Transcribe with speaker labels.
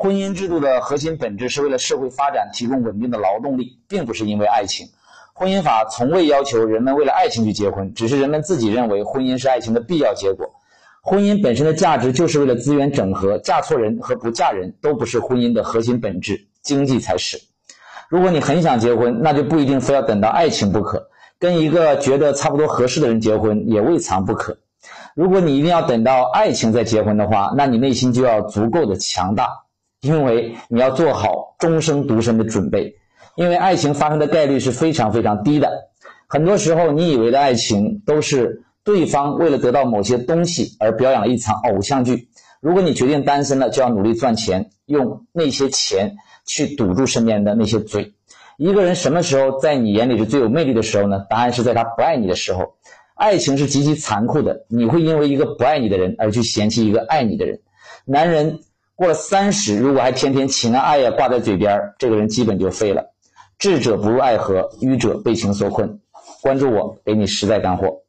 Speaker 1: 婚姻制度的核心本质是为了社会发展提供稳定的劳动力，并不是因为爱情。婚姻法从未要求人们为了爱情去结婚，只是人们自己认为婚姻是爱情的必要结果。婚姻本身的价值就是为了资源整合，嫁错人和不嫁人都不是婚姻的核心本质，经济才是。如果你很想结婚，那就不一定非要等到爱情不可，跟一个觉得差不多合适的人结婚也未尝不可。如果你一定要等到爱情再结婚的话，那你内心就要足够的强大。因为你要做好终生独身的准备，因为爱情发生的概率是非常非常低的。很多时候，你以为的爱情都是对方为了得到某些东西而表演了一场偶像剧。如果你决定单身了，就要努力赚钱，用那些钱去堵住身边的那些嘴。一个人什么时候在你眼里是最有魅力的时候呢？答案是在他不爱你的时候。爱情是极其残酷的，你会因为一个不爱你的人而去嫌弃一个爱你的人。男人。过了三十，如果还天天情啊爱啊挂在嘴边这个人基本就废了。智者不入爱河，愚者被情所困。关注我，给你实在干货。